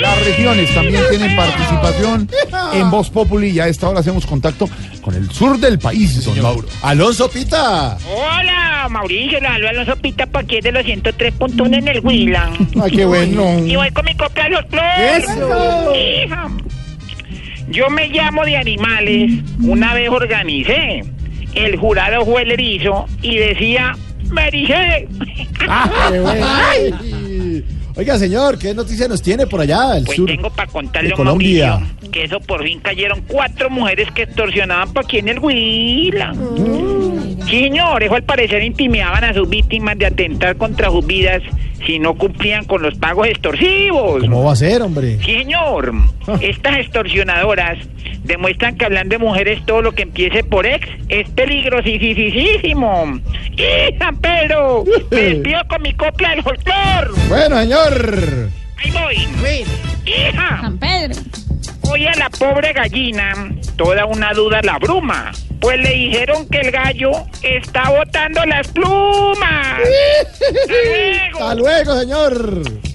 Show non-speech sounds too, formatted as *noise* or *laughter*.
Las regiones también tienen participación en Voz Populi y a esta hora hacemos contacto con el sur del país, don Mauro. Alonso Pita. Hola, Mauricio, le hablo Alonso Pita pa' aquí de los 103.1 en el Huila. Ay, qué bueno. Y voy con mi copia de los flores. ¡Eso! Hija. Yo me llamo de animales. Una vez organicé. El jurado fue el erizo y decía, me ericé. *laughs* Ay. Oiga, señor, ¿qué noticia nos tiene por allá, el Pues sur tengo para contarle a Colombia? Mauricio que eso por fin cayeron cuatro mujeres que extorsionaban pa' aquí en el Huila. Mm. Sí, señores, al parecer intimidaban a sus víctimas de atentar contra sus vidas si no cumplían con los pagos extorsivos. ¿Cómo va a ser, hombre? Señor. *laughs* Estas extorsionadoras demuestran que hablan de mujeres todo lo que empiece por ex es peligrosísimo. ¡Hija, Pedro! Me *laughs* despido con mi copla del folclor. Bueno, señor. Ahí voy. ¡Hija! San Pedro. Oye, a la pobre gallina, toda una duda la bruma. Pues le dijeron que el gallo está botando las plumas. *laughs* ¡Hasta luego! Señor.